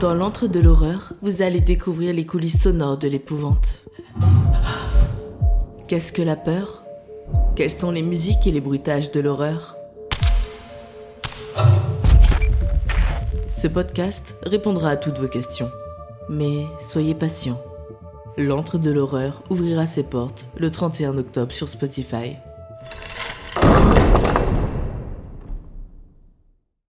Dans l'antre de l'horreur, vous allez découvrir les coulisses sonores de l'épouvante. Qu'est-ce que la peur? Quelles sont les musiques et les bruitages de l'horreur? Ce podcast répondra à toutes vos questions. Mais soyez patients. L'antre de l'horreur ouvrira ses portes le 31 octobre sur Spotify.